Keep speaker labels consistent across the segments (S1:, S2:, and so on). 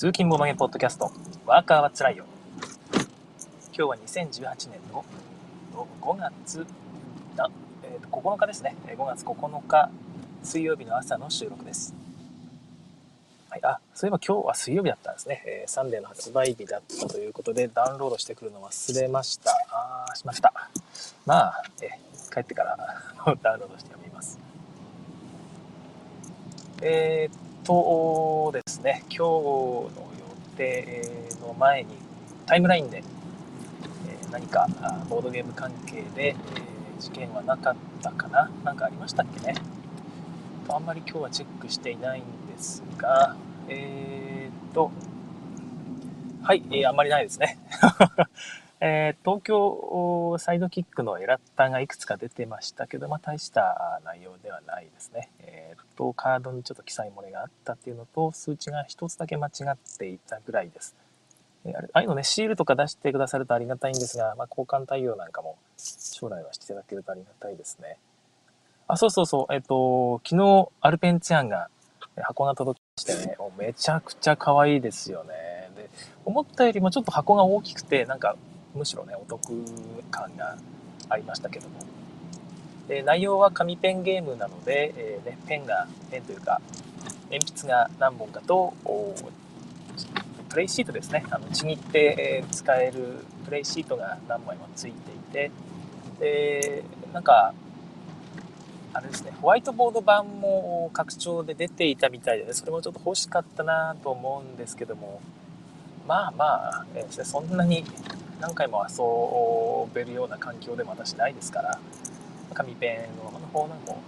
S1: 通勤ボードゲポッドキャスト、ワーカーはつらいよ。今日は2018年の5月、あえー、と9日ですね。5月9日水曜日の朝の収録です。はい、あ、そういえば今日は水曜日だったんですね。えー、サンデーの発売日だったということで、ダウンロードしてくるの忘れました。あー、しました。まあ、えー、帰ってから ダウンロードして読みます。えー、っとですね、今日の予定の前にタイムラインで、何かボードゲーム関係で、事件はなかったかな？何かありましたっけね？あんまり今日はチェックしていないんですが、えー、っと、はい、えー、あんまりないですね。えー、東京サイドキックのエラッタがいくつか出てましたけど、まあ、大した内容ではないですね。えー、と、カードにちょっと記載漏れがあったっていうのと、数値が一つだけ間違っていたぐらいです。えー、ああいうのね、シールとか出してくださるとありがたいんですが、まあ、交換対応なんかも将来はしていただけるとありがたいですね。あ、そうそうそう、えっ、ー、と、昨日アルペンツヤンが箱が届きましてね、めちゃくちゃ可愛いですよね。で、思ったよりもちょっと箱が大きくて、なんかむしろね、お得感がありましたけども。で内容は紙ペンゲームなので、えー、ね、ペンが、ペンというか、鉛筆が何本かと、プレイシートですね、あのちぎって使えるプレイシートが何枚もついていて、で、なんか、あれですね、ホワイトボード版も拡張で出ていたみたいで、ね、それもちょっと欲しかったなと思うんですけども、まあまあ、えー、そんなに何回も遊べるような環境でも私ないですから、紙ペンの方のも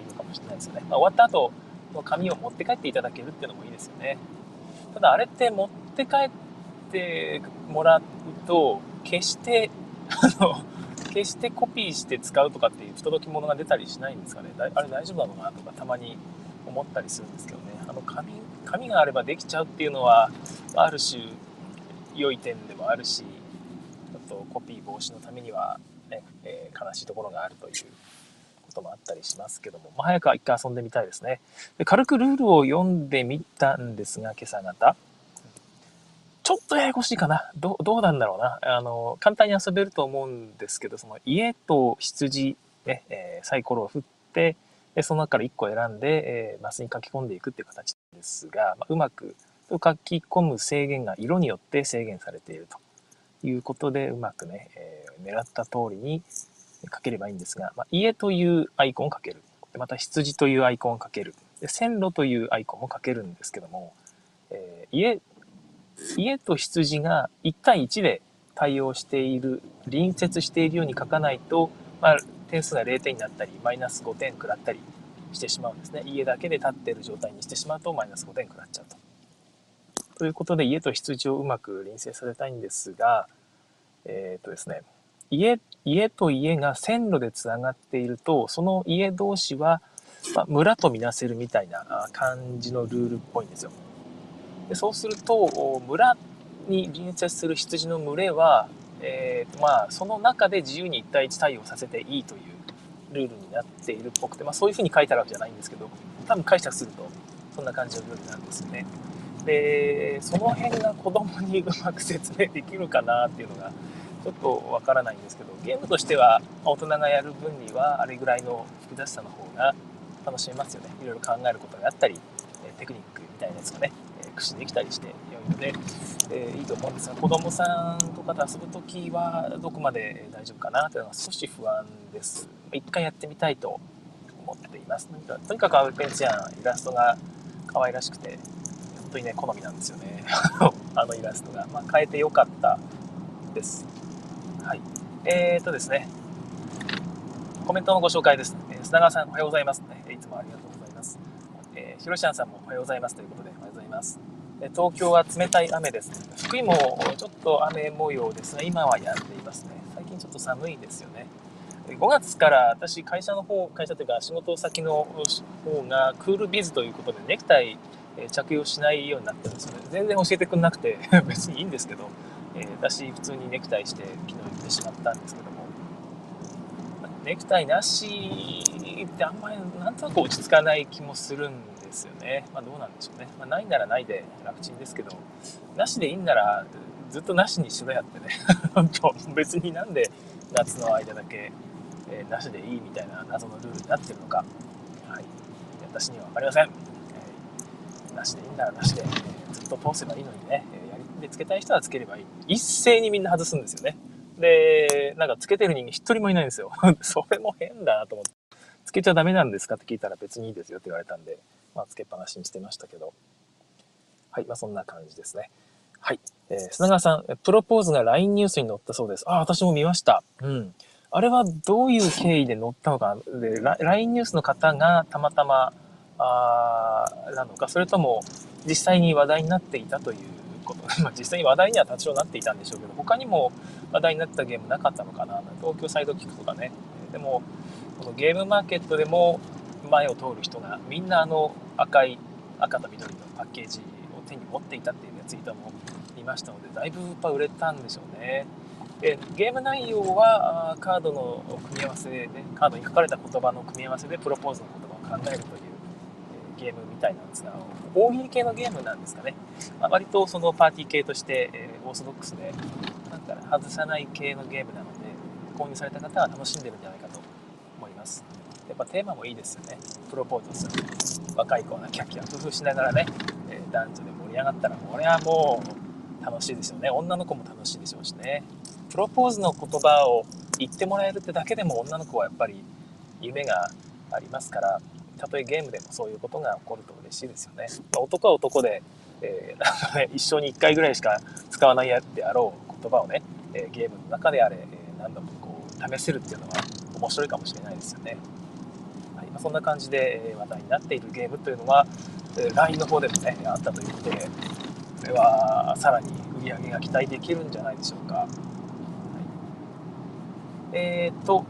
S1: いいのかもしれないですよね。まあ、終わった後の紙を持って帰っていただけるっていうのもいいですよね。ただあれって持って帰ってもらうと、決して、あの、決してコピーして使うとかっていう不届き物が出たりしないんですかね。あれ大丈夫なのかなとかたまに思ったりするんですけどね。あの紙、紙があればできちゃうっていうのは、ある種良い点でもあるし、とコピー防止のためには、ねえー、悲しいところがあるということもあったりしますけども、まあ、早くは一回遊んでみたいですね。で軽くルールを読んでみたんですが今朝方。ちょっとややこしいかな。どどうなんだろうな。あの簡単に遊べると思うんですけどその家と羊、ねえー、サイコロを振ってでその中から1個選んで、えー、マスに書き込んでいくっていう形ですが、まあ、うまく書き込む制限が色によって制限されているということで、うまくね、えー、狙った通りに書ければいいんですが、まあ、家というアイコンを書ける。また羊というアイコンを書ける。で線路というアイコンも書けるんですけども、えー、家、家と羊が1対1で対応している、隣接しているように書かないと、まあ、点数が0点になったり、マイナス5点食らったりしてしまうんですね。家だけで立ってる状態にしてしまうと、マイナス5点食らっちゃうと。ということで家と羊をうまく臨接させたいんですが、えっ、ー、とですね、家、家と家が線路でつながっていると、その家同士は、まあ、村とみなせるみたいな感じのルールっぽいんですよ。でそうすると、村に隣接する羊の群れは、えーとまあ、その中で自由に1対1対応させていいというルールになっているっぽくて、まあ、そういうふうに書いてあるわけじゃないんですけど、多分解釈すると、そんな感じのルールなんですよね。でその辺が子供にうまく説明できるかなっていうのがちょっとわからないんですけどゲームとしては大人がやる分にはあれぐらいの複雑さの方が楽しめますよねいろいろ考えることがあったりテクニックみたいなやつがね駆使できたりして良いので、えー、いいと思うんですが子供さんとかと遊ぶ時はどこまで大丈夫かなというのは少し不安です一回やってみたいと思っていますなんかとにかくアルペンチアンイラストが可愛らしくて本当にね、好みなんですよね。あのイラストが。まあ、変えてよかったです。はい。えーとですね、コメントのご紹介です。えー、砂川さん、おはようございます、ね。いつもありがとうございます。えー、ひろしあんさんもおはようございますということで、ます。東京は冷たい雨です。福井もちょっと雨模様ですが、今はやんでいますね。最近ちょっと寒いですよね。5月から私、会社の方、会社というか仕事先の方がクールビズということで、ネクタイ着用しないようになってるんですよね。全然教えてくれなくて 別にいいんですけど、え、私普通にネクタイして昨日行ってしまったんですけども、ネクタイなしってあんまりなんとなく落ち着かない気もするんでですよね。まあ、どうなんでしょうね。まあ、ないならないで楽ちんですけど、なしでいいんなら、ずっとなしにしろやってね。本当別になんで夏の間だけ、えー、なしでいいみたいな謎のルールになってるのか。はい。私には分かりません。えー、なしでいいんならなしで、えー、ずっと通せばいいのにね、えやりでつけたい人はつければいい。一斉にみんな外すんですよね。で、なんかつけてる人間一人もいないんですよ。それも変だなと思って。つけちゃダメなんですかって聞いたら別にいいですよって言われたんで、まあ、つけっぱなしにしてましたけど。はい、まあそんな感じですね。はい。えー、砂川さん、プロポーズが LINE ニュースに載ったそうです。あ、私も見ました。うん。あれはどういう経緯で載ったのかで、LINE ニュースの方がたまたま、あなのか、それとも実際に話題になっていたということ。まあ実際に話題には多少なっていたんでしょうけど、他にも話題になったゲームなかったのかな。東京サイドキックとかね。でも、このゲームマーケットでも前を通る人がみんなあの赤い、赤と緑のパッケージを手に持っていたっていうツイートも見ましたので、だいぶやっぱ売れたんでしょうね。でゲーム内容はカードの組み合わせで、ね、カードに書かれた言葉の組み合わせでプロポーズの言葉を考えるという、えゲームみたいなんですが大喜利系のゲームなんですかね、まあ、割とそのパーティー系として、えー、オーソドックスでなんか外さない系のゲームなので購入された方は楽しんでるんじゃないかと思いますぱテーマもいいですよねプロポーズする若い子がキャッキャ工夫しながらね、えー、男女で盛り上がったらこれはもう楽しいですよね女の子も楽しいでしょうしねプロポーズの言葉を言ってもらえるってだけでも女の子はやっぱり夢がありますからたとえゲームでもそういうことが起こると嬉しいですよね。まあ、男は男で、えー、一生に1回ぐらいしか使わないであろう言葉をね、えー、ゲームの中であれ、え何度もこう試せるっていうのは面白いかもしれないですよね。ま、そんな感じで話題になっているゲームというのは、え LINE の方でもねあったということでこれはさらに売り上げが期待できるんじゃないでしょうか。えっ、と、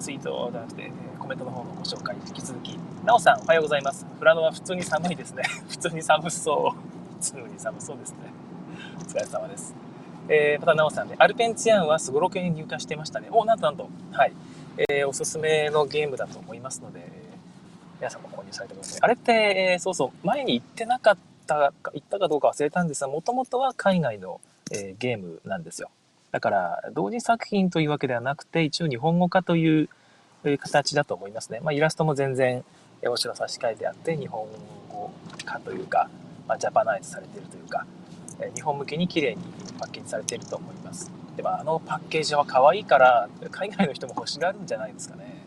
S1: ツイートじゃなくて、コメントの方のご紹介、引き続き。なおさん、おはようございます。富良野は普通に寒いですね。普通に寒そう。普通に寒そうですね。お疲れ様です。えー、またなおさんね、アルペンツヤンはすごろくに入荷してましたね。お、なんとなんと。はい。えー、おすすめのゲームだと思いますので、皆さんも購入されてください。あれって、えー、そうそう、前に行ってなかったか、行ったかどうか忘れたんですが、もともとは海外の、えー、ゲームなんですよ。だから、同時作品というわけではなくて、一応日本語化という形だと思いますね。まあ、イラストも全然、お城差し替えてあって、日本語化というか、まあ、ジャパナイズされているというか、日本向けに綺麗にパッケージされていると思います。でも、あのパッケージは可愛いから、海外の人も欲しがるんじゃないですかね。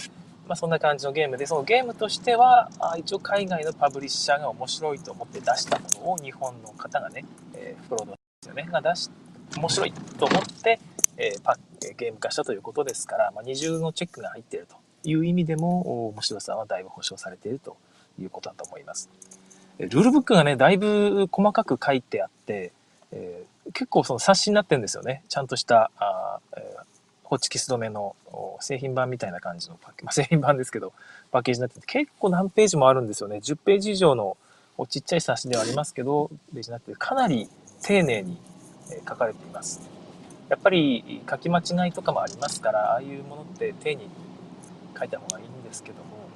S1: うんまあ、そんな感じのゲームで、そのゲームとしては、あ一応海外のパブリッシャーが面白いと思って出したものを日本の方がね、えー、プロドですよね、が出し、面白いと思って、えー、パゲーム化したということですから、まあ、二重のチェックが入っているという意味でも、面白さはだいぶ保証されているということだと思います。ルールブックがね、だいぶ細かく書いてあって、えー、結構その冊子になってるんですよね。ちゃんとした、あえー、ホチキス止めの製品版みたいな感じのパッケージ、まあ、製品版ですけど、パッケージになってて、結構何ページもあるんですよね。10ページ以上のちっちゃい冊子ではありますけど、ページになってかなり丁寧に書かれています。やっぱり書き間違いとかもありますから、ああいうものって丁寧に書いた方がいいんですけども、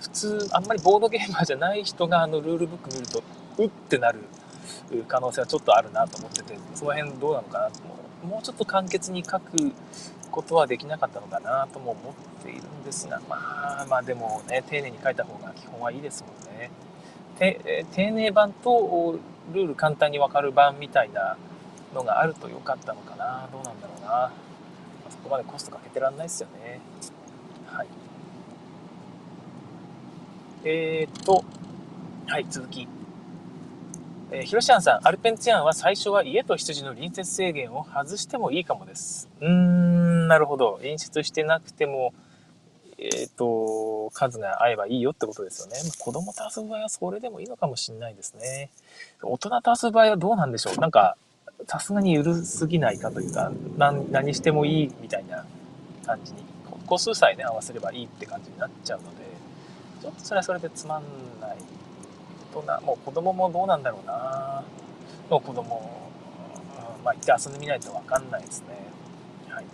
S1: 普通、あんまりボードゲーマーじゃない人があのルールブック見ると、うってなる可能性はちょっとあるなと思ってて、その辺どうなのかなともうちょっと簡潔に書くことはできなかったのかなとも思っているんですが、まあまあでもね、丁寧に書いた方が基本はいいですもんね。て丁寧版とルール簡単にわかる版みたいなのがあると良かったのかな。どうなんだろうな、まあ、そこまでコストかけてらんないですよね。はい。えー、っとはい続き。えー、ヒロシアンさん、アルペンツィアンは最初は家と羊の隣接制限を外してもいいかもです。うーん、なるほど。隣接してなくても、えっ、ー、と、数が合えばいいよってことですよね。ま、子供と遊ぶ場合はそれでもいいのかもしれないですね。大人と遊ぶ場合はどうなんでしょう？なんか、さすがに緩すぎないかというか、何してもいいみたいな感じに、個数さえね、合わせればいいって感じになっちゃうので、ちょっとそれはそれでつまんない。人、もう子供もどうなんだろうな。もう子供、うんまあ行って遊んでみないとわかんないですね。はい。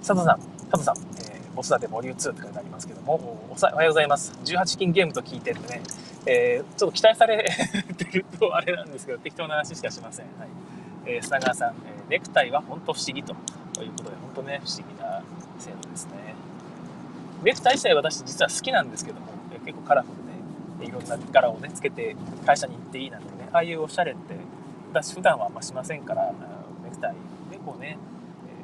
S1: 佐藤さん、佐藤さん、えー、子育てボリュー2とかになりますけども、おはようございます。18金ゲームと聞いてるんでね、えー、ちょっと期待され てるとあれなんですけど、適当な話しかしません。はい。えー、砂川さん、えー、ネクタイは本当不思議ということで、本当ね、不思議な制度ですね。ネクタイ自体私実は好きなんですけども、結構カラフルで、いろんな柄をね、つけて会社に行っていいなんてね、ああいうおしゃれって、私普段はあんましませんから、ネクタイでこうね、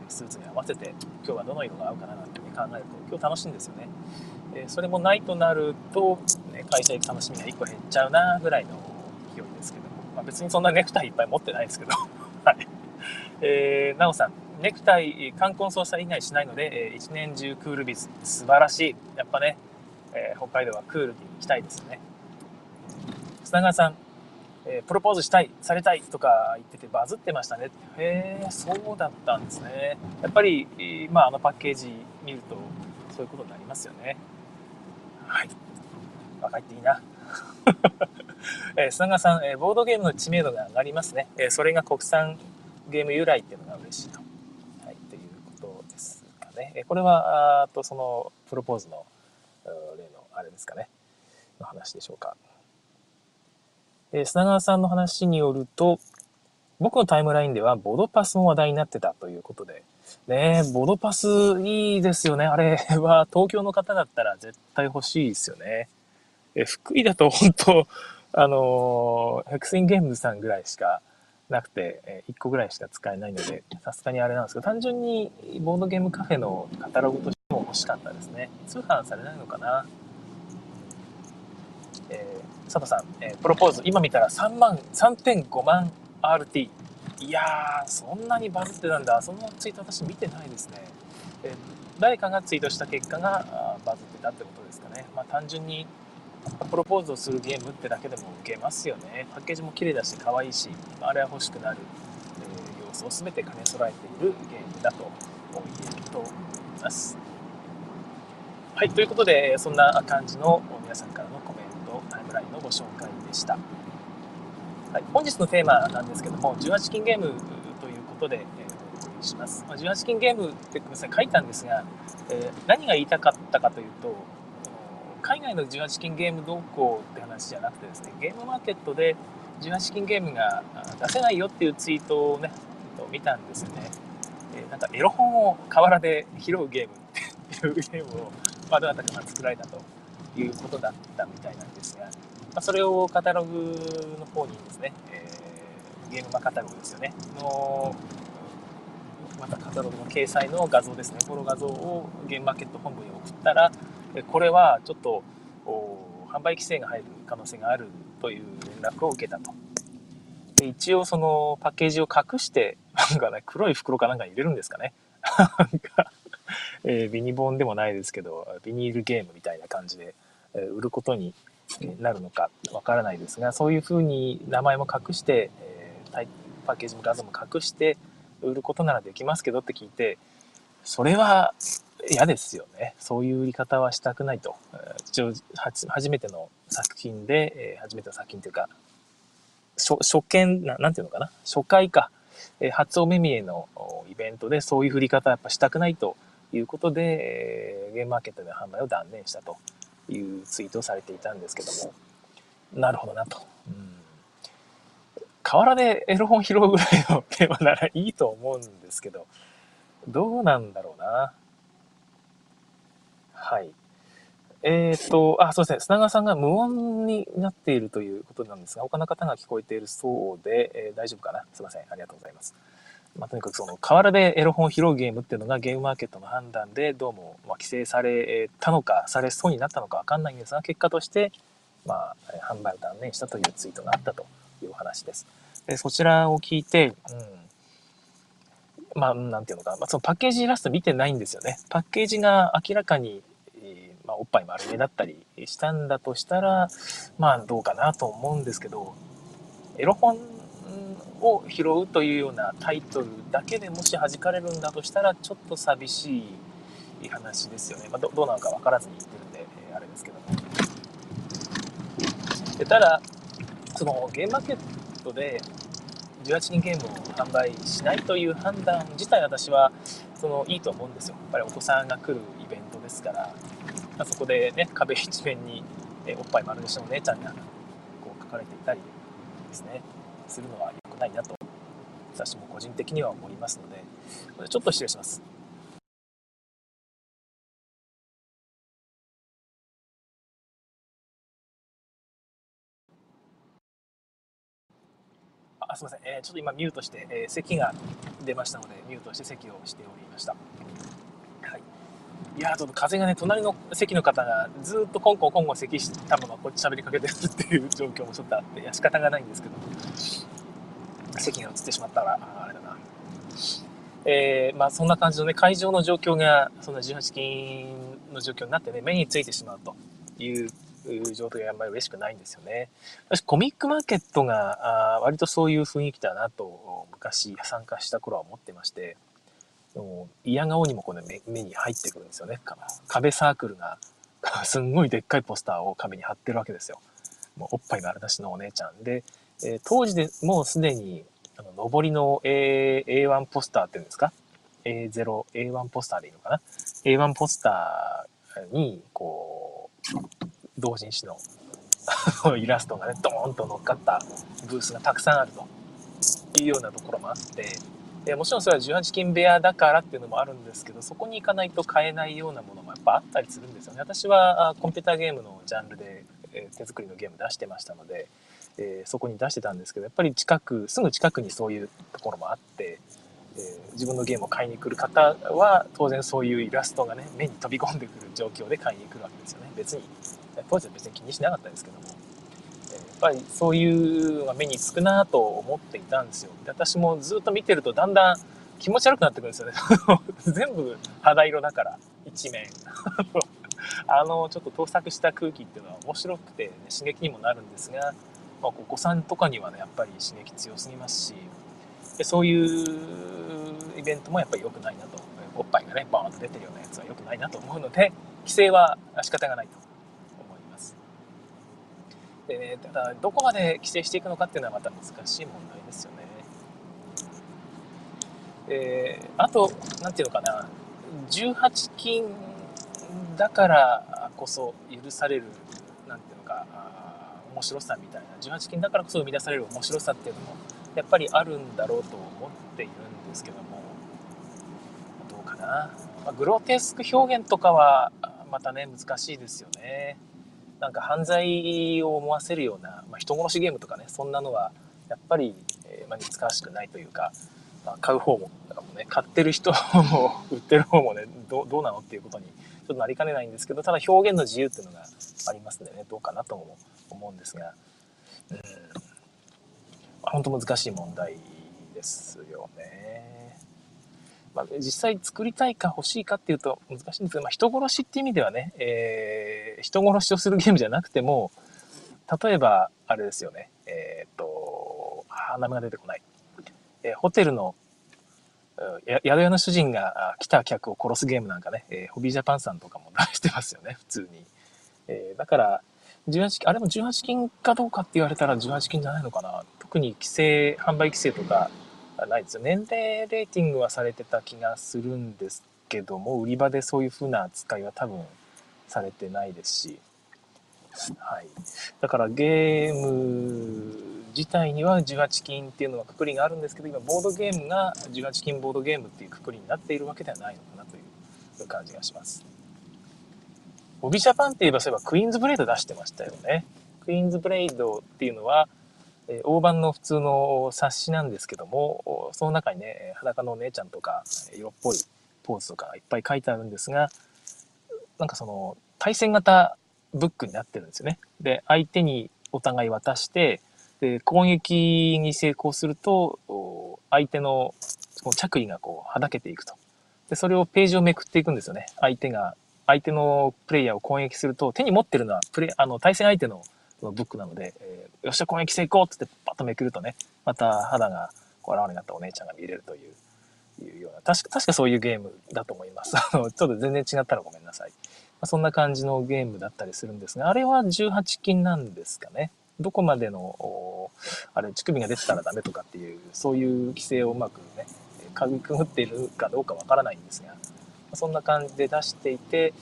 S1: スーツに合わせて今日はどの色が合うかななんて、ね、考えると今日楽しいんですよね。えそれもないとなると、ね、会社行く楽しみが1個減っちゃうなぐらいの勢いですけども、まあ、別にそんなネクタイいっぱい持ってないですけど、はい。えー、なおさん、ネクタイ、冠婚葬祭以外しないので、えー、一年中クールビズ、素晴らしい。やっぱね、えー、北海道はクールに行きたいですよね。砂川さん、えー、プロポーズしたい、されたいとか言っててバズってましたね。へえ、そうだったんですね。やっぱり、まあ、あのパッケージ見るとそういうことになりますよね。はい。若いっていいな。えー、砂川さん、えー、ボードゲームの知名度が上がりますね。えー、それが国産ゲーム由来っていうのが嬉しいと。はい、ということですかね。えー、これは、あとその、プロポーズの例のあれですかね。の話でしょうか。え、砂川さんの話によると、僕のタイムラインではボドパスの話題になってたということで、ねボドパスいいですよね。あれは東京の方だったら絶対欲しいですよね。え福井だと本当、あのー、ヘクセンゲームズさんぐらいしかなくて、え1個ぐらいしか使えないので、さすがにあれなんですけど、単純にボードゲームカフェのカタログとしても欲しかったですね。通販されないのかなえー、佐藤さん、えー、プロポーズ、今見たら3万、3.5万 RT。いやー、そんなにバズってたんだ。そのツイート私見てないですね。えー、誰かがツイートした結果がバズってたってことですかね。まあ単純にプロポーズをするゲームってだけでも受けますよね。パッケージも綺麗だし、可愛いし、あれは欲しくなる、えー、要素を全て兼ね備えているゲームだと言えると思います。はい、ということで、そんな感じの皆さんからご紹介でした。はい、本日のテーマなんですけども、18金ゲームということで、え、お送りします。まあ、18金ゲームってごめんなさい、書いたんですが、えー、何が言いたかったかというと、海外の18金ゲーム動向って話じゃなくてですね、ゲームマーケットで18金ゲームが出せないよっていうツイートをね、見たんですよね。え、なんかエロ本を河原で拾うゲームっていうゲームを、ま、どなたかが作られたということだったみたいなんですが、まあ、それをカタログの方にですね、えー、ゲームマカタログですよね、のまたカタログの掲載の画像ですね、この画像をゲームマーケット本部に送ったら、これはちょっと販売規制が入る可能性があるという連絡を受けたと。で一応そのパッケージを隠して、なんかね、黒い袋かなんかに入れるんですかね。えー、ビニボンでもないですけど、ビニールゲームみたいな感じで、えー、売ることになるのかわからないですが、そういうふうに名前も隠して、えー、パッケージも画像も隠して売ることならできますけどって聞いて、それは嫌ですよね。そういう売り方はしたくないと。一応、初めての作品で、えー、初めての作品というか、初初見な、なんていうのかな？初回か。えー、初お目見えのイベントでそういう振り方はやっぱしたくないということで、えー、ゲームマーケットでの販売を断念したというツイートをされていたんですけども、なるほどなと。うん、河原でエロ本拾うぐらいのテーマならいいと思うんですけど、どうなんだろうな。はい。えっ、ー、と、あ、そうですね。砂川さんが無音になっているということなんですが、他の方が聞こえているそうで、えー、大丈夫かなすいません。ありがとうございます。まあ、とにかくその、河原でエロ本を拾うゲームっていうのがゲームマーケットの判断で、どうも、まあ規制されたのか、されそうになったのかわかんないんですが、結果として、まあ、販売を断念したというツイートがあったというお話です。でそちらを聞いて、うん、まあ、なんていうのか、まあ、そのパッケージイラスト見てないんですよね。パッケージが明らかにまあ、おっぱい丸めだったりしたんだとしたら、まあどうかなと思うんですけど、エロ本を拾うというようなタイトルだけでもし弾かれるんだとしたら、ちょっと寂しい話ですよね。まあ、どどうなのか分からずに言ってるんで、えー、あれですけども。でただ、そのゲームマーケットで18人ゲームを販売しないという判断自体私はそのいいと思うんですよ。やっぱりお子さんが来るイベントですから、まあ、そこでね、壁一面に、えおっぱい丸出しのお姉ちゃんがこう書かれていたりですね、するのは良くないなと、私も個人的には思いますので、これちょっと失礼します。あすみません、えー、ちょっと今ミュートして、えー、咳が出ましたので、ミュートして咳をしておりました。い。やちょっと風がね、隣の席の方がずっとコンコンコンコン咳したままこっち喋りかけてるっていう状況もちょっとあって、いや、仕方がないんですけど、席が映ってしまったら、あれだな。えー、まあそんな感じのね、会場の状況が、そんな18金の状況になってね、目についてしまうという状態があんまり嬉しくないんですよね。私、コミックマーケットがあ割とそういう雰囲気だなと昔参加した頃は思ってまして、嫌顔にもこの目目に入ってくるんですよね。壁サークルが すんごいでっかいポスターを壁に貼ってるわけですよ。もうおっぱい丸出しのお姉ちゃんで、えー、当時でもうすでにあの上りの A A1 ポスターっていうんですか？A0、A1 ポスターでいいのかな ?A1 ポスターに、こう、同人誌の イラストがね、ドーンと乗っかったブースがたくさんあるというようなところもあって、でもちろんそれは18金部屋だからっていうのもあるんですけど、そこに行かないと買えないようなものもやっぱあったりするんですよね。私はコンピューターゲームのジャンルで、え手作りのゲーム出してましたので、え、そこに出してたんですけど、やっぱり近く、すぐ近くにそういうところもあって、え、自分のゲームを買いに来る方は当然そういうイラストがね目に飛び込んでくる状況で買いに来るわけですよね別に当時は別に気にしなかったですけども、っぱりそういうのが目につくなと思っていたんですよ。で私もずっと見てるとだんだん気持ち悪くなってくるんですよね。全部肌色だから、一面。あの、ちょっと盗作した空気っていうのは面白くて、ね、刺激にもなるんですが、まあ、お子さんとかにはね、やっぱり刺激強すぎますし、でそういうイベントもやっぱり良くないなと。おっぱいがね、バーンと出てるようなやつは良くないなと思うので、規制は仕方がないと。でね、ただ、どこまで規制していくのかっていうのはまた難しい問題ですよね。えー、あと、なんていうのかな、18金だからこそ許される、なんていうのか、面白さみたいな、18金だからこそ生み出される面白さっていうのも、やっぱりあるんだろうと思っているんですけども、どうかな。まあ、グロテスク表現とかは、またね、難しいですよね。なんか犯罪を思わせるような、まあ、人殺しゲームとかねそんなのはやっぱり、えー、まあ、似つかわしくないというか、まあ、買う方もね買ってる人も 売ってる方もねどうなのっていうことにちょっとなりかねないんですけどただ表現の自由っていうのがありますんでねどうかなとも思うんですがうん、まあ、本当難しい問題ですよね。まあ、実際作りたいか欲しいかっていうと難しいんですけど、まあ、人殺しっていう意味ではね、えー、人殺しをするゲームじゃなくても、例えば、あれですよね、えっ、と、あ、名前が出てこない。えー、ホテルの、宿屋の主人が来た客を殺すゲームなんかね、えー、ホビージャパンさんとかも出してますよね、普通に。えー、だから、18あれも18金かどうかって言われたら18金じゃないのかな。特に規制、販売規制とか、ないですよ。年齢レーティングはされてた気がするんですけども、売り場でそういう風な扱いは多分されてないですし、はい。だからゲーム自体には18金っていうのはくくりがあるんですけど、今ボードゲームが18金ボードゲームっていうくくりになっているわけではないのかなという感じがします。ボビジャパンって言えばそういえばクイーンズブレード出してましたよね。クイーンズブレイドっていうのは、え大判の普通の冊子なんですけども、その中にね、裸のお姉ちゃんとか、色っぽいポーズとかいっぱい書いてあるんですが、なんかその、対戦型ブックになってるんですよね。で、相手にお互い渡して、で、攻撃に成功すると、相手の着衣がこう、はだけていくと。で、それをページをめくっていくんですよね。相手が、相手のプレイヤーを攻撃すると、手に持ってるのは、プレあの、対戦相手ののブックなので、えー、よっしゃ、攻撃成功ってってパッとめくるとね、また肌がこう現れになったお姉ちゃんが見れるという、いうような、確か、確かそういうゲームだと思います。あの、ちょっと全然違ったらごめんなさい。まあ、そんな感じのゲームだったりするんですが、あれは18金なんですかね。どこまでの、あれ、乳首が出てたらダメとかっていう、そういう規制をうまくね、かみくぐっているかどうかわからないんですが、そんな感じで出していて、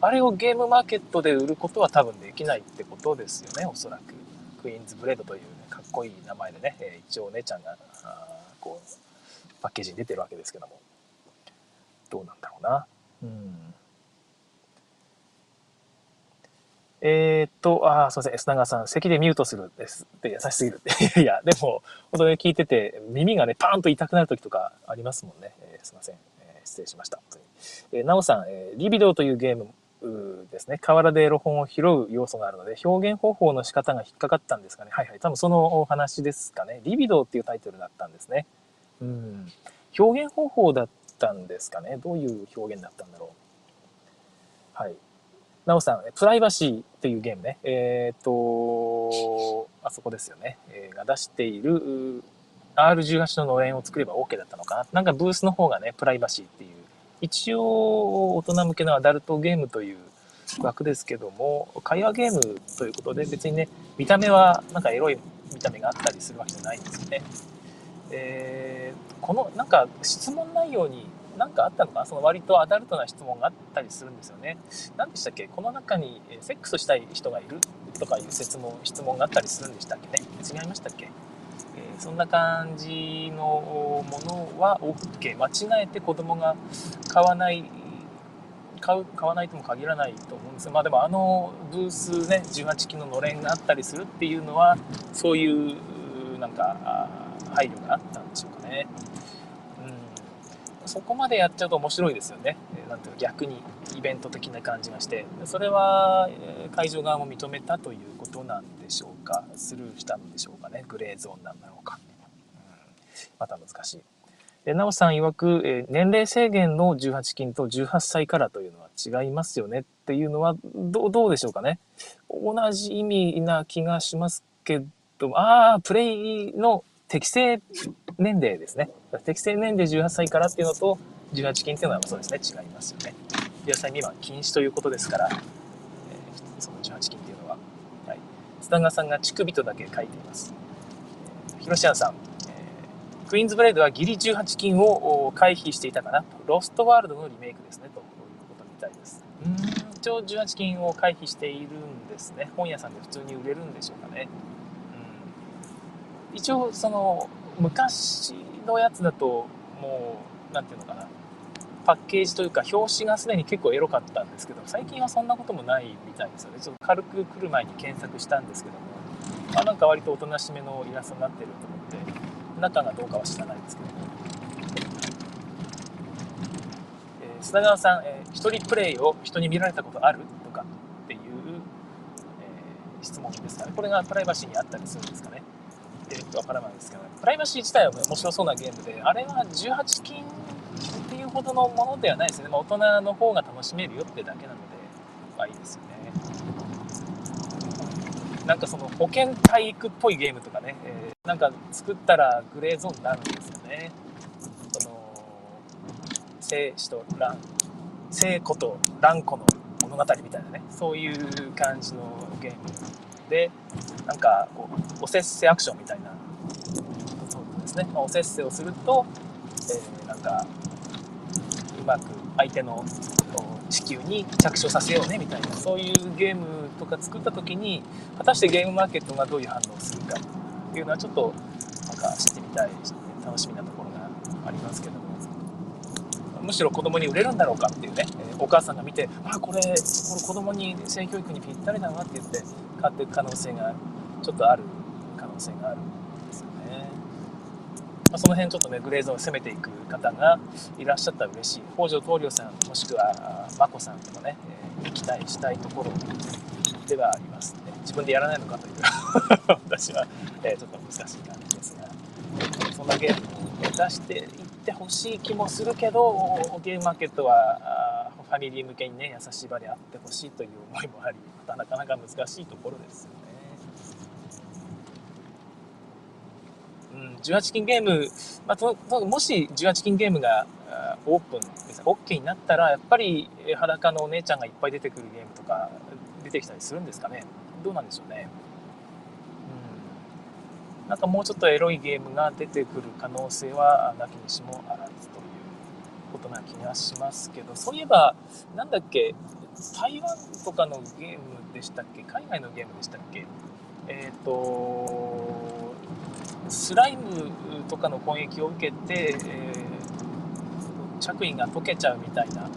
S1: あれをゲームマーケットで売ることは多分できないってことですよね、おそらく。クイーンズブレードという、ね、かっこいい名前でね、え一応お姉ちゃんが、こう、パッケージに出てるわけですけども。どうなんだろうな。うん。えー、っと、あ、すいません、S 長さん、席でミュートするですって優しすぎる。いや、でも、本当に聞いてて、耳がね、パーンと痛くなる時とかありますもんね。えー、すいません、えー、失礼しました。えー、なおさん、えー、リビドーというゲームですね、河原でエロ本を拾う要素があるので、表現方法の仕方が引っかかったんですかね。はいはい、多分そのお話ですかね。リビドーっていうタイトルだったんですね。うん。表現方法だったんですかね。どういう表現だったんだろう。はい。なおさん、プライバシーっていうゲームね、えっ、と、あそこですよね、えー、が出している R18 ののれんを作れば OK だったのかな。なんかブースの方がね、プライバシーっていう、一応大人向けのアダルトゲームという枠ですけども、会話ゲームということで別にね、見た目はなんかエロい見た目があったりするわけじゃないんですよね。えー、このなんか質問内容に何かあったのかな？その割とアダルトな質問があったりするんですよね。何でしたっけ？この中にセックスしたい人がいるとかいう説問、質問があったりするんでしたっけね？違いましたっけ、そんな感じのものは OK。間違えて子供が買わない買う買わないとも限らないと思うんですまあでもあのブースね18金ののれんがあったりするっていうのはそういうなんか配慮があったんでしょうかね。うんそこまでやっちゃうと面白いですよね。なんていうか逆にイベント的な感じがして、それは会場側も認めたということなんでしょうか、スルーしたんでしょうかね、グレーゾーンなんだろうか？うん、また難しい。で、なおさん曰く、え年齢制限の18金と18歳からというのは違いますよね？っていうのはどどうでしょうかね？同じ意味な気がしますけど、ああ、プレイの適正年齢ですね。適正年齢18歳からっていうのと、18金っていうのはそうですね、違いますよね。18歳未満禁止ということですから、えー、その18金っていうのは。はい。スタンガさんが乳首とだけ書いています。えー、ヒロシアンさん、えー、クイーンズブレードはギリ18金を回避していたかなと。ロストワールドのリメイクですね、ということみたいです。うん、一応18金を回避しているんですね。本屋さんで普通に売れるんでしょうかね。うん一応その昔のやつだともう何て言うのかなパッケージというか表紙がすでに結構エロかったんですけど最近はそんなこともないみたいですよね。ちょっと軽く来る前に検索したんですけども。まあなんか割とおとなしめのイラストになってると思って中がどうかは知らないですけども、えー、砂川さん、えー、一人プレイを人に見られたことあるとかっていう、えー、質問ですかね。これがプライバシーにあったりするんですかね。ってるかわからないですけど、ね、プライバシー自体は面白そうなゲームで、あれは18金ほどのものではないですね。まあ、大人の方が楽しめるよってだけなので、まあいいですよね。なんかその保健体育っぽいゲームとかね、えー、なんか作ったらグレーゾーンになるんですよね。その、生死と乱、生子と乱子の物語みたいなね、そういう感じのゲームで、なんかこう、おせっせアクションみたいな、そうですね、まあ、おせっせをすると、えー、なんか、まく相手の地球に着手させようねみたいな、そういうゲームとか作った時に、果たしてゲームマーケットがどういう反応をするかっていうのはちょっと、なんか知ってみたい、楽しみなところがありますけども。むしろ子供に売れるんだろうかっていうね、お母さんが見て、あ、これ、これ子供に性教育にぴったりだなって言って、買っていく可能性がちょっとある可能性がある。あ、その辺ちょっとね、グレーゾーンを攻めていく方がいらっしゃったら嬉しい。北条棟梁さん、もしくは眞子さんとかね、えー、期待したいところではありますね。自分でやらないのかという 私は、えー、ちょっと難しい感じですが、そんなゲームを出していってほしい気もするけど、ゲームマーケットはファミリー向けにね、優しい場であってほしいという思いもあり、またなかなか難しいところですよね。うん、18金ゲーム、まあ、ともし18金ゲームがオープンですね、OK になったら、やっぱり裸のお姉ちゃんがいっぱい出てくるゲームとか出てきたりするんですかね。どうなんでしょうね。なんかもうちょっとエロいゲームが出てくる可能性はなきにしもあらずということな気がしますけどそういえばなんだっけ台湾とかのゲームでしたっけ？海外のゲームでしたっけ？えっ、ー、とスライムとかの攻撃を受けて、えー、着衣が溶けちゃうみたいな。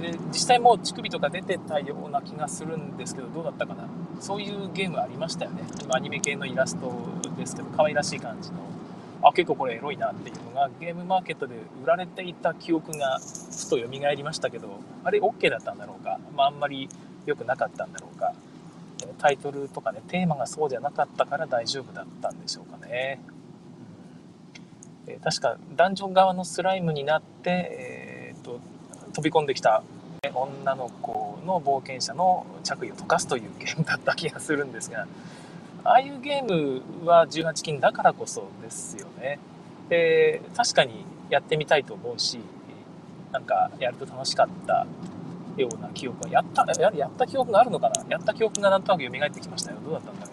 S1: で実際もう乳首とか出てたような気がするんですけどどうだったかな？そういうゲームありましたよね。今アニメ系のイラストですけど可愛らしい感じの。あ結構これエロいなっていうのがゲームマーケットで売られていた記憶がふと蘇りましたけどあれ OK だったんだろうか、まあ、あんまり良くなかったんだろうか？タイトルとかねテーマがそうじゃなかったから大丈夫だったんでしょうかね、うん、え確かダンジョン側のスライムになって、えーと、飛び込んできた女の子の冒険者の着衣を溶かすというゲームだった気がするんですがああいうゲームは18禁だからこそですよね。で、確かにやってみたいと思うし、なんかやると楽しかったような記憶は、やった、ややった記憶があるのかな？やった記憶がなんとなく蘇ってきましたよ。どうだったんだろう？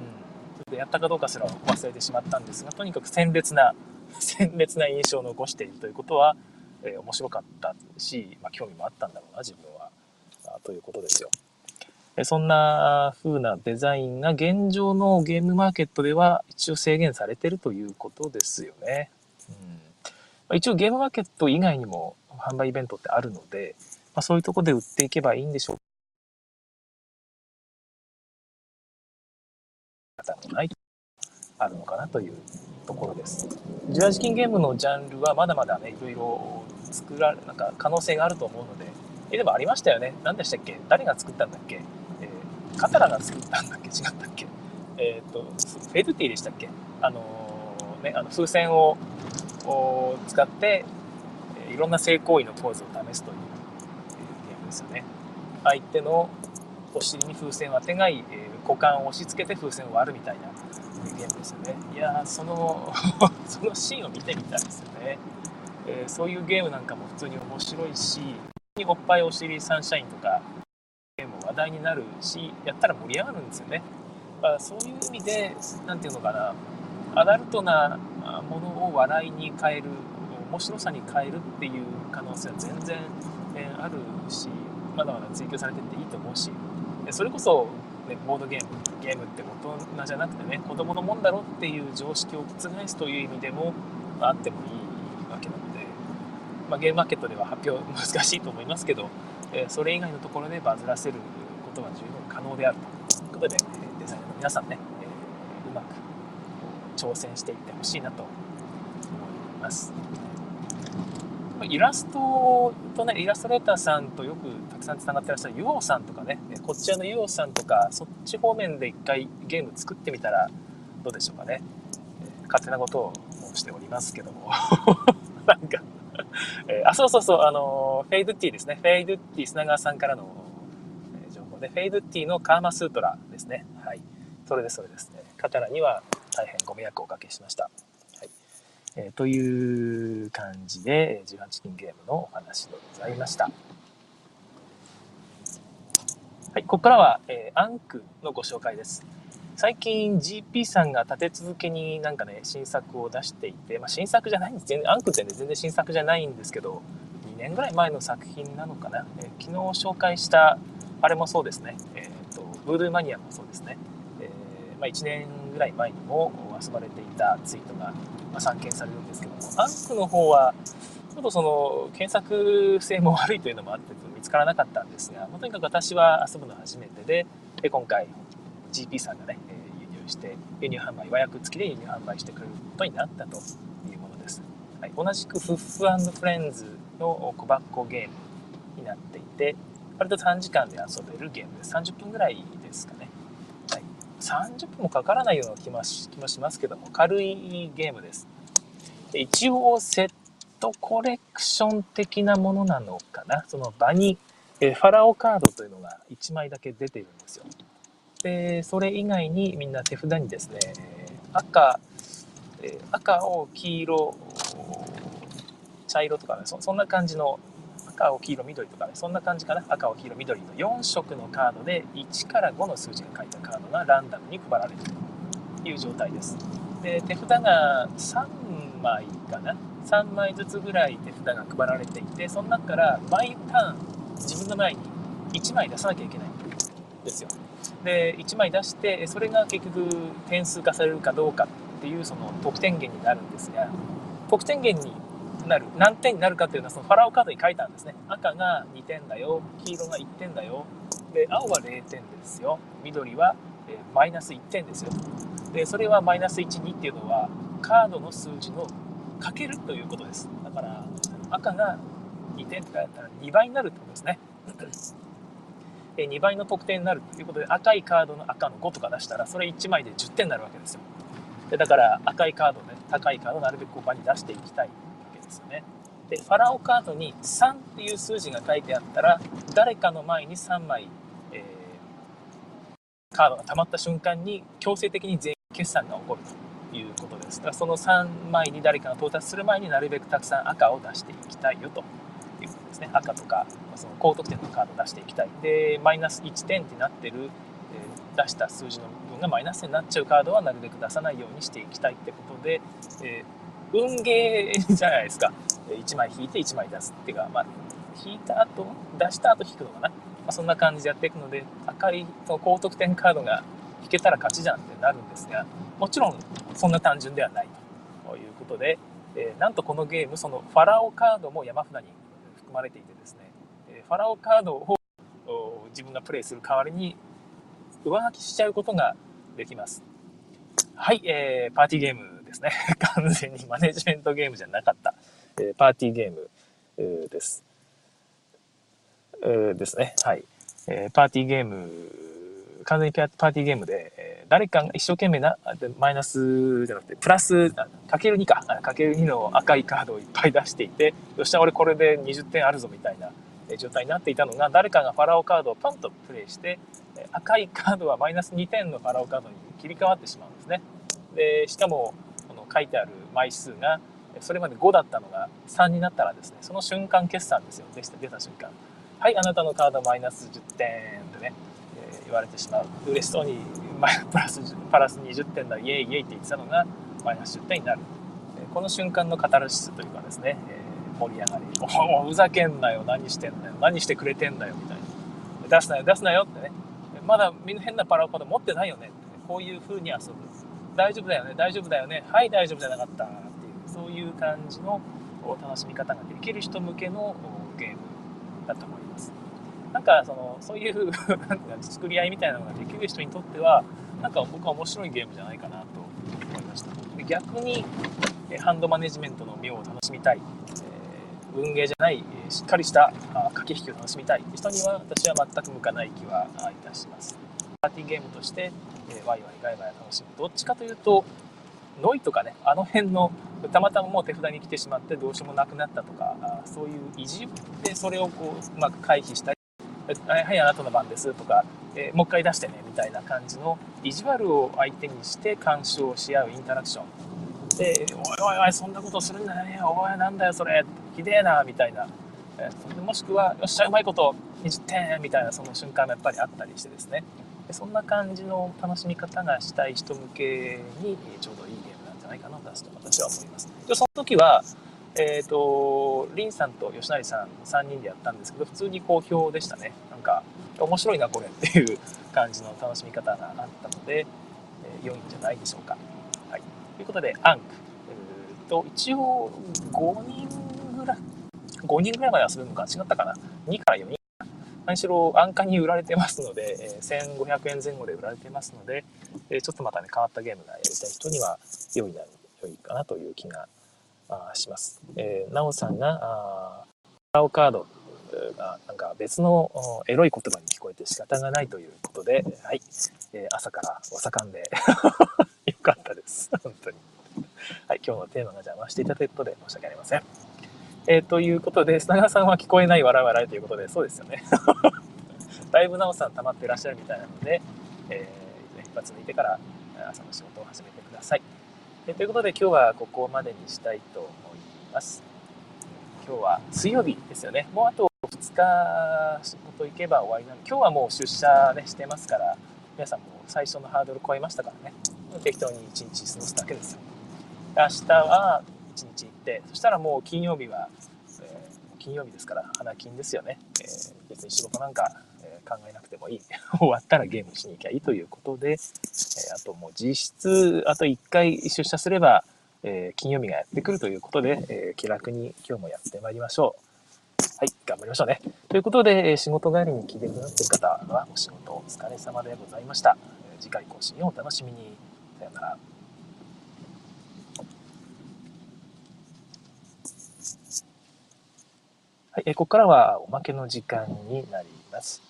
S1: うん。ちょっとやったかどうかすら忘れてしまったんですが、とにかく鮮烈な、鮮烈な印象を残しているということは、えー、面白かったし、まあ、興味もあったんだろうな、自分は。あということですよ。そんな風なデザインが現状のゲームマーケットでは一応制限されてるということですよね。うん、一応ゲームマーケット以外にも販売イベントってあるので、まあ、そういうとこで売っていけばいいんでしょう方もないあるのかなというところです。18金ゲームのジャンルはまだまだね、いろいろ作られ、なんか可能性があると思うので、え、でもありましたよね。何でしたっけ？誰が作ったんだっけ？カタラが作ったんだっけ？違ったっけ？えっ、ー、と、フェルティでしたっけ？あのー、ね、あの風船を使って、いろんな性行為のポーズを試すというですよね。相手のお尻に風船を当てがい、えー、股間を押し付けて風船を割るみたいなゲームですよね。いやその そのシーンを見てみたいですよね。えー、そういうゲームなんかも普通に面白いし、おっぱいお尻サンシャインとかゲーム話、題になるしやったら盛り上がるんですよね、まあ、そういう意味で何て言うのかなアダルトなものを笑いに変える面白さに変えるっていう可能性は全然、えあるしまだまだ追求されてっていいと思うしそれこそ、ね、ボードゲームゲームって大人じゃなくてね子供のもんだろっていう常識を覆すという意味でもあってもいいわけなので、まあ、ゲームマーケットでは発表難しいと思いますけど、えそれ以外のところでバズらせることが十分可能であるということで、デザイナーの皆さんね、えうまく挑戦していってほしいなと思います。イラストとね、イラストレーターさんとよくたくさんつながってらっしゃるユオさんとかね、こちらのユオさんとか、そっち方面で一回ゲーム作ってみたらどうでしょうかね。勝手なことを申しておりますけども。なんかえー、あ、そうそうそう、あのフェイドティーですね。フェイドティー砂川さんからのので、フェイドティーのカーマスートラですね。はい。それです、それですね。刀には大変ご迷惑をおかけしました。えー、という感じで、18金ゲームのお話でございました。はい、ここからは、えー、アンクのご紹介です。最近 GP さんが立て続けになんかね、新作を出していて、まあ、新作じゃないんです。全然、アンクってね、全然新作じゃないんですけど、2年ぐらい前の作品なのかな。えー、昨日紹介したあれもそうですね、えーと、ブードゥーマニアもそうですね、えー、まあ、1年ぐらい前にも遊ばれていたツイートが、ま散見されるんですけども、アンクの方は、ちょっとその検索性も悪いというのもあって見つからなかったんですが、ま、とにかく私は遊ぶの初めてで、で今回 GP さんがね、輸入して、輸入販売、和訳付きで輸入販売してくれることになったというものです。はい、同じくフッフフレンズの小箱ゲームになっていて、割と短時間で遊べるゲームです。30分ぐら。い、30分もかからないような気もしますけども、軽いゲームです。で一応、セットコレクション的なものなのかな。その場に、えファラオカードというのが1枚だけ出ているんですよ。で、それ以外にみんな手札にですね、赤、赤、青、黄色、茶色とかねそ、そんな感じの赤、青、黄色、緑とかね、そんな感じかな。赤、青、黄色、緑の4色のカードで1から5の数字が書いたカードがランダムに配られるという状態です。で、手札が3枚かな。3枚ずつぐらい手札が配られていてその中から毎ターン自分の前に1枚出さなきゃいけないんですよで1枚出してそれが結局点数化されるかどうかっていうその得点源になるんですが得点源になる何点になるかっていうのはそのファラオカードに書いたんですね。赤が2点だよ黄色が1点だよ。で青は0点ですよ。緑はマイナス1点ですよ。でそれはマイナス12っていうのはカードの数字のかけるということです。だから赤が2点とかやったら2倍になるってことですね。2倍の得点になるということで赤いカードの赤の5とか出したらそれ1枚で10点になるわけですよ。でだから赤いカードね高いカードをなるべくこう場に出していきたい。ですよね。でファラオカードに3っていう数字が書いてあったら誰かの前に3枚、えー、カードが溜まった瞬間に強制的に全員決算が起こるということです。だからその3枚に誰かが到達する前になるべくたくさん赤を出していきたいよということですね。赤とかその高得点のカードを出していきたい。でマイナス1点ってなってる、えー、出した数字の部分がマイナスになっちゃうカードはなるべく出さないようにしていきたいってことで、えー、運ゲーじゃないですか。1枚引いて1枚出すっていうか、まあ、引いた後出した後引くのかな、まあ、そんな感じでやっていくので赤いの高得点カードが引けたら勝ちじゃんってなるんですがもちろんそんな単純ではないということで、えー、なんとこのゲームそのファラオカードも山札に含まれていてですねえファラオカードを自分がプレイする代わりに上書きしちゃうことができます。はい、えー、パーティーゲーム。ですね。完全にマネジメントゲームじゃなかった。えー、パーティーゲーム、えー、です。えー、ですね。はい。えー、パーティーゲーム、完全にパーティーゲームで、え、誰かが一生懸命な、マイナスじゃなくて、プラス、かける2か、かける2の赤いカードをいっぱい出していて、よっしゃ、俺これで20点あるぞみたいな状態になっていたのが、誰かがファラオカードをパンとプレイして、赤いカードはマイナス2点のファラオカードに切り替わってしまうんですね。で、しかも、書いてある枚数が、それまで5だったのが3になったらですね、その瞬間決算ですよ。で出た瞬間。はい、あなたのカードマイナス10点でね、えー、言われてしまう。嬉しそうに、プラス、プラス20点だ、イエイイエイって言ってたのが、マイナス10点になる。この瞬間のカタルシスというかですね、えー、盛り上がり。おお、ふざけんなよ、何してんだよ、何してくれてんだよ、みたいな。出すなよ、出すなよってね。まだみんな変なパラオカード持ってないよねって、ね、こういう風に遊ぶ。大丈夫だよね、大丈夫だよね、はい、大丈夫じゃなかったっていう、そういう感じの楽しみ方ができる人向けのゲームだと思います。なんかそのそういう 作り合いみたいなのができる人にとってはなんか僕は面白いゲームじゃないかなと思いました。逆にハンドマネジメントの妙を楽しみたい、えー、運ゲーじゃないしっかりした駆け引きを楽しみたい。人には私は全く向かない気はいたします。パーティーゲームとして、えー、ワイワイガイガイ楽しむ。どっちかというとノイとかねあの辺のたまたまもう手札に来てしまってどうしようもなくなったとかあそういう意地でそれをこううまく回避したりはいあなたの番ですとか、えー、もう一回出してねみたいな感じの意地悪を相手にして干渉し合うインタラクション。でおいおいおいそんなことするんだねおいなんだよそれ。ひでえなみたいな、えー、もしくはよっしゃうまいこと20点みたいなその瞬間もやっぱりあったりしてですね。そんな感じの楽しみ方がしたい人向けにちょうどいいゲームなんじゃないかなと私は思います。でその時は、えっ、ー、と、リンさんと吉成さん3人でやったんですけど、普通に好評でしたね。なんか、面白いな、これっていう感じの楽しみ方があったので、えー、良いんじゃないでしょうか。はい。ということで、アンク。えー、と、一応、5人ぐらい、5人ぐらいまで遊ぶのか違ったかな ?2 から4人何しろ安価に売られてますので、え1500円前後で売られてますので、えちょっとまたね、変わったゲームがやりたい人には良いな、良いかなという気があします。えー、なおさんが、あラオカードがなんか別のエロい言葉に聞こえて仕方がないということで、はい、えー、朝からお盛んで よかったです。本当に。はい、今日のテーマが邪魔していただくことで申し訳ありません。えー、ということで、砂川さんは聞こえない笑い笑いということで、そうですよね。だいぶなおさん溜まってらっしゃるみたいなので、えー、一発抜いてから朝の仕事を始めてください。えー、ということで、今日はここまでにしたいと思います。今日は水曜日ですよね。もうあと2日仕事行けば終わりなので、今日はもう出社、ね、してますから、皆さんも最初のハードル超えましたからね。適当に一日過ごすだけですよ。明日は日行ってそしたらもう金曜日は、えー、金曜日ですから花金ですよね、えー、別に仕事なんか、え考えなくてもいい 終わったらゲームしに行きゃいいということで、えあともう実質あと1回出社すれば、え金曜日がやってくるということで、え気楽に今日もやってまいりましょう。はい、頑張りましょうね。ということでえ、仕事帰りに聞いてくださっている方は、お仕事お疲れ様でございました。次回更新をお楽しみに。さよなら。はい、えここからはおまけの時間になります。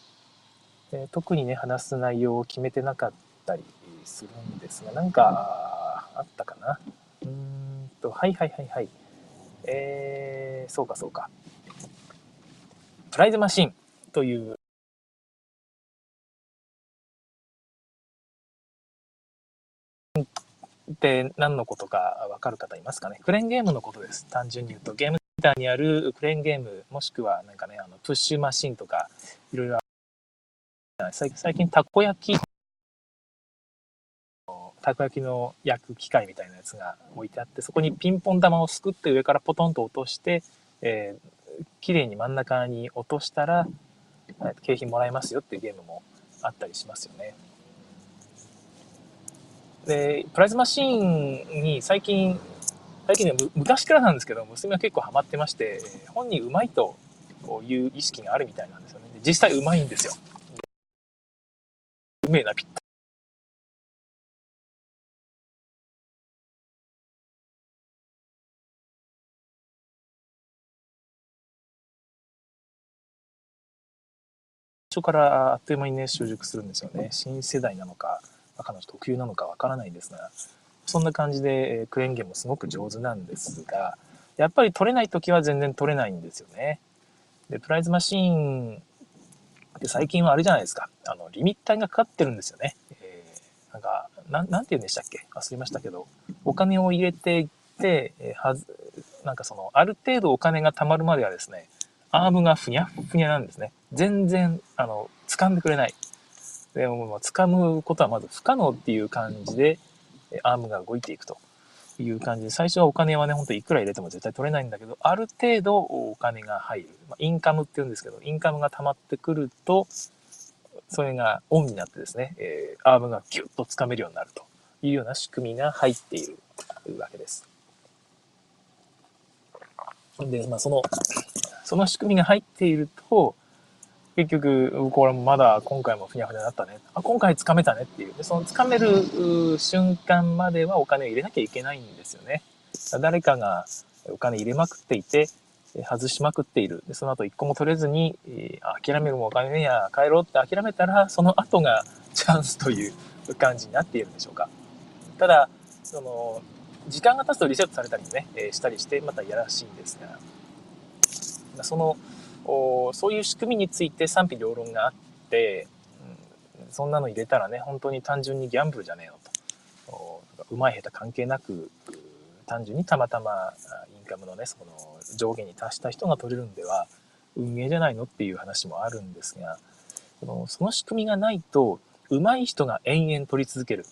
S1: え特にね、話す内容を決めてなかったりするんですが、なんかあったかな？うーんと、はいはいはいはい。えー、そうかそうか。プライズマシンというって何のことかわかる方いますかね？クレーンゲームのことです。単純に言うと。ゲームンターにあるクレーンゲーム、もしくはなんかね、あのプッシュマシンとか、いろいろ最近たこ焼き、たこ焼きの焼く機械みたいなやつが置いてあって、そこにピンポン玉をすくって上からポトンと落として、えー、綺麗に真ん中に落としたら、景品もらえますよっていうゲームもあったりしますよね。で、プライズマシーンに最近、最近ね、昔からなんですけど、娘は結構ハマってまして、本人うまいという意識があるみたいなんですよね。実際うまいんですよ。うめえな、ぴった最初からあっという間にね、習熟するんですよね。新世代なのか、彼女特有なのかわからないんですが、そんな感じでえクレーンゲームもすごく上手なんですが、やっぱり取れない時は全然取れないんですよね。で、プライズマシーンって最近はあれじゃないですか。あの、リミッターがかかってるんですよね。えー、なんか、なん、なんて言うんでしたっけ？忘れましたけど、お金を入れていって、え、はず、なんかその、ある程度お金が貯まるまではですね、アームがふにゃふにゃなんですね。全然、あの、掴んでくれない。でも、掴むことはまず不可能っていう感じで、アームが動いていくという感じで、最初はお金はね、ほんといくら入れても絶対取れないんだけど、ある程度お金が入る。まあ、インカムって言うんですけど、インカムが溜まってくると、それがオンになってですね、えー、アームがギュッと掴めるようになるというような仕組みが入っているわけです。で、まあ、その、その仕組みが入っていると、結局、これまだ今回もふにゃふにゃだったね。あ、今回掴めたねっていう。で、その掴める瞬間まではお金を入れなきゃいけないんですよね。誰かがお金入れまくっていて、外しまくっている。で、その後一個も取れずに、えー、諦めるもお金ねや、帰ろうって諦めたら、その後が チャンスという感じになっているんでしょうか。ただ、その、時間が経つとリセットされたりね、えー、したりして、またいやらしいんですが、その、そういう仕組みについて賛否両論があって、うん、そんなの入れたらね本当に単純にギャンブルじゃねえのと。うまい下手関係なく単純にたまたまインカムのねその上限に達した人が取れるんでは運営じゃないのっていう話もあるんですがそのその仕組みがないと上手い人が延々取り続ける。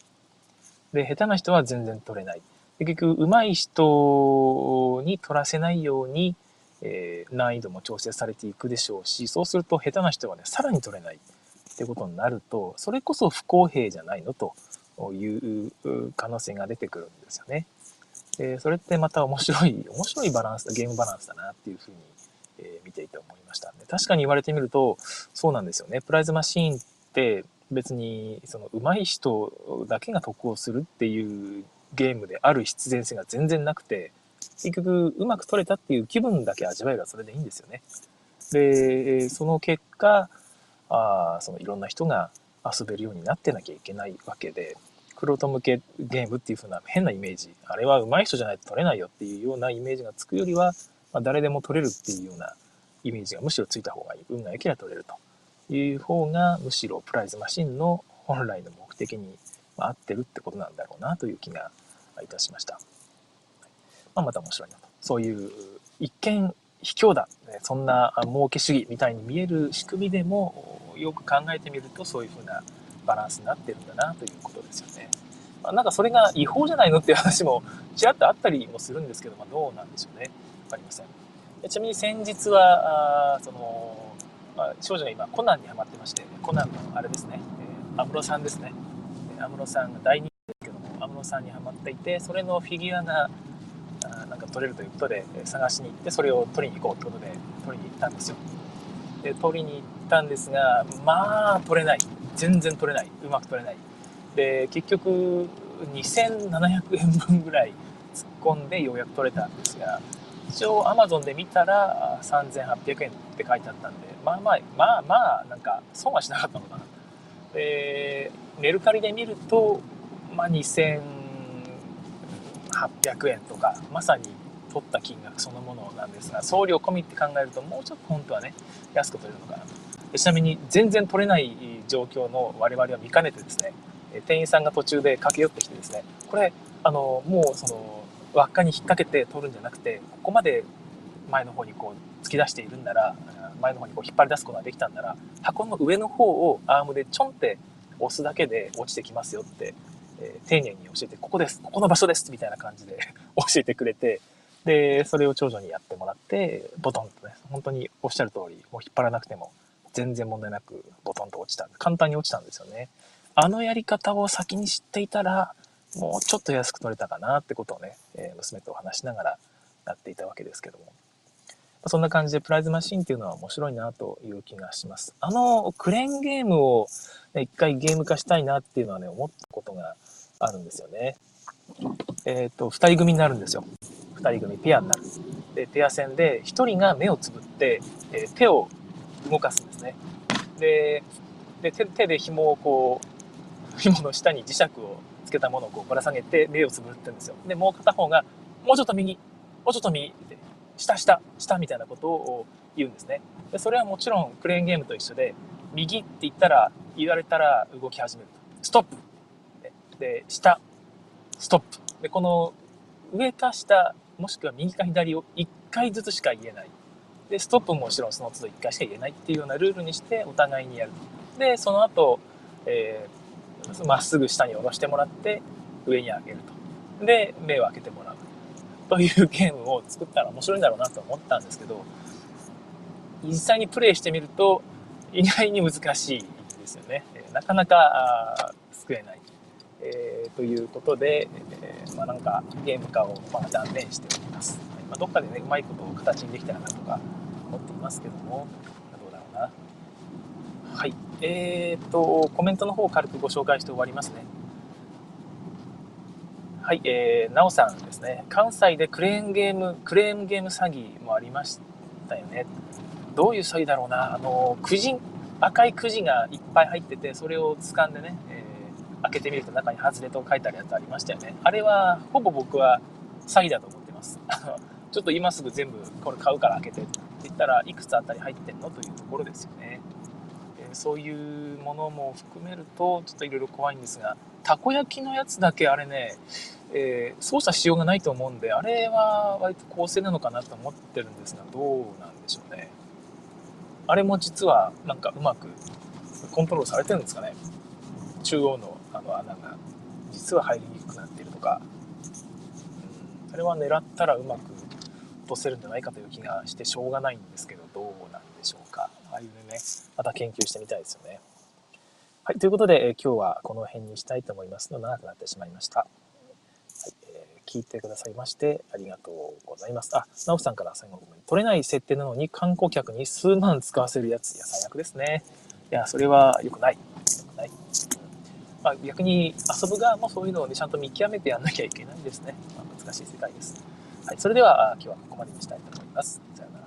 S1: で下手な人は全然取れない。で結局上手い人に取らせないようにえー、難易度も調整されていくでしょうし、そうすると下手な人はね、さらに取れないってことになると、それこそ不公平じゃないのという可能性が出てくるんですよね。で、それってまた面白い、面白いバランス、ゲームバランスだなっていうふうに、えー、見ていて思いました。で確かに言われてみると、そうなんですよね。プライズマシーンって別にその上手い人だけが得をするっていうゲームである必然性が全然なくて、結局うまく取れたっていう気分だけ味わえばそれでいいんですよね。で、その結果、あそのいろんな人が遊べるようになってなきゃいけないわけで、クロート向けゲームっていう風な変なイメージ、あれは上手い人じゃないと取れないよっていうようなイメージがつくよりは、まあ、誰でも取れるっていうようなイメージがむしろついた方がいい。運が良ければ取れるという方が、むしろプライズマシンの本来の目的に合ってるってことなんだろうなという気がいたしました。まあ、また面白いなと。そういう一見卑怯だ、そんな儲け主義みたいに見える仕組みでもよく考えてみるとそういうふうなバランスになってるんだなということですよね。まなんかそれが違法じゃないのっていう話もちらっとあったりもするんですけど、まあ、どうなんでしょうね。わかりません。ちなみに先日は、あその、まあ、少女が今コナンにハマってまして、コナンのあれですね、安室さんですね。安室さんが大人気ですけども、安室さんにハマっていて、それのフィギュアがなんか取れるということで探しに行って、それを取りに行こうということで取りに行ったんですよ。で、取りに行ったんですが、まあ取れない。全然取れない。うまく取れない。で、結局2700円分ぐらい突っ込んでようやく取れたんですが、一応 Amazon で見たら3800円って書いてあったんで、まあまあ、まあまあ、なんか損はしなかったのかな。で、メルカリで見ると、まあ800円とか、まさに取った金額そのものなんですが、送料込みって考えるともうちょっと本当はね、安く取れるのかなと。ちなみに全然取れない状況の我々は見かねてですね、店員さんが途中で駆け寄ってきてですね、これ、あの、もうその、輪っかに引っ掛けて取るんじゃなくて、ここまで前の方にこう突き出しているんなら、前の方にこう引っ張り出すことができたんなら、箱の上の方をアームでちょんって押すだけで落ちてきますよって、えー、丁寧に教えて、ここです、ここの場所ですみたいな感じで 教えてくれて、で、それを長女にやってもらって、ボトンとね、本当におっしゃる通り、もう引っ張らなくても全然問題なくボトンと落ちた。簡単に落ちたんですよね。あのやり方を先に知っていたら、もうちょっと安く取れたかなってことをね、えー、娘とお話しながらやっていたわけですけども。そんな感じでプライズマシンっていうのは面白いなという気がします。あの、クレーンゲームを、一回ゲーム化したいなっていうのはね、思ったことがあるんですよね。えっ、ー、と、二人組になるんですよ。二人組、ペアになる。で、ペア戦で、一人が目をつぶって、えー、手を動かすんですね。で、で手手で紐をこう、紐の下に磁石をつけたものをこうぶら下げて目をつぶってるんですよ。で、もう片方が、もうちょっと右、もうちょっと右って、下下、下みたいなことを言うんですね。で、それはもちろんクレーンゲームと一緒で、右って言ったら、言われたら動き始めると。ストップで、下、ストップ。で、この上か下、もしくは右か左を1回ずつしか言えない。で、ストップももちろんその都度1回しか言えないっていうようなルールにしてお互いにやる。で、その後、えー、まっすぐ下に下ろしてもらって上に上げると。で、目を開けてもらう。というゲームを作ったら面白いんだろうなと思ったんですけど、実際にプレイしてみると意外に難しいですよね。なかなか救えない。えー、ということで、えー、まあ、なんかゲーム化をま断念しております。まあ、どっかでね、うまいことを形にできたらなとか思っていますけども、どうだろうな。はい。えー、っと、コメントの方を軽くご紹介して終わりますね。はい、えー、なおさんですね。関西でクレーンゲーム、クレーンゲーム詐欺もありましたよね。どういう詐欺だろうな。あの、くじ、赤いくじがいっぱい入ってて、それを掴んでね、えー、開けてみると中に外れと書いてあるやつありましたよね。あれは、ほぼ僕は詐欺だと思ってます。ちょっと今すぐ全部これ買うから開けてって言ったらいくつあたり入ってんのというところですよね。えそういうものも含めるとちょっといろいろ怖いんですがたこ焼きのやつだけあれね、えー、操作しようがないと思うんであれは割と公正なのかなと思ってるんですがどうなんでしょうね。あれも実はなんかうまくコントロールされてるんですかね。中央のあの穴が実は入りにくくなってるとか、うん、あれは狙ったらうまく落とせるんじゃないかという気がしてしょうがないんですけど、どうなんでしょうか。ああいうね、また研究してみたいですよね。はい、ということで、え今日はこの辺にしたいと思いますの長くなってしまいました。聞いてくださいましてありがとうございます。あ、ナオさんから最後ごめん。取れない設定なのに観光客に数万使わせるやつ、いや、最悪ですね。いや、それは良くない。良くない。まあ、逆に遊ぶ側もそういうのをね、ちゃんと見極めてやんなきゃいけないですね。まあ、難しい世界です。はい、それでは今日はここまでにしたいと思います。さよなら。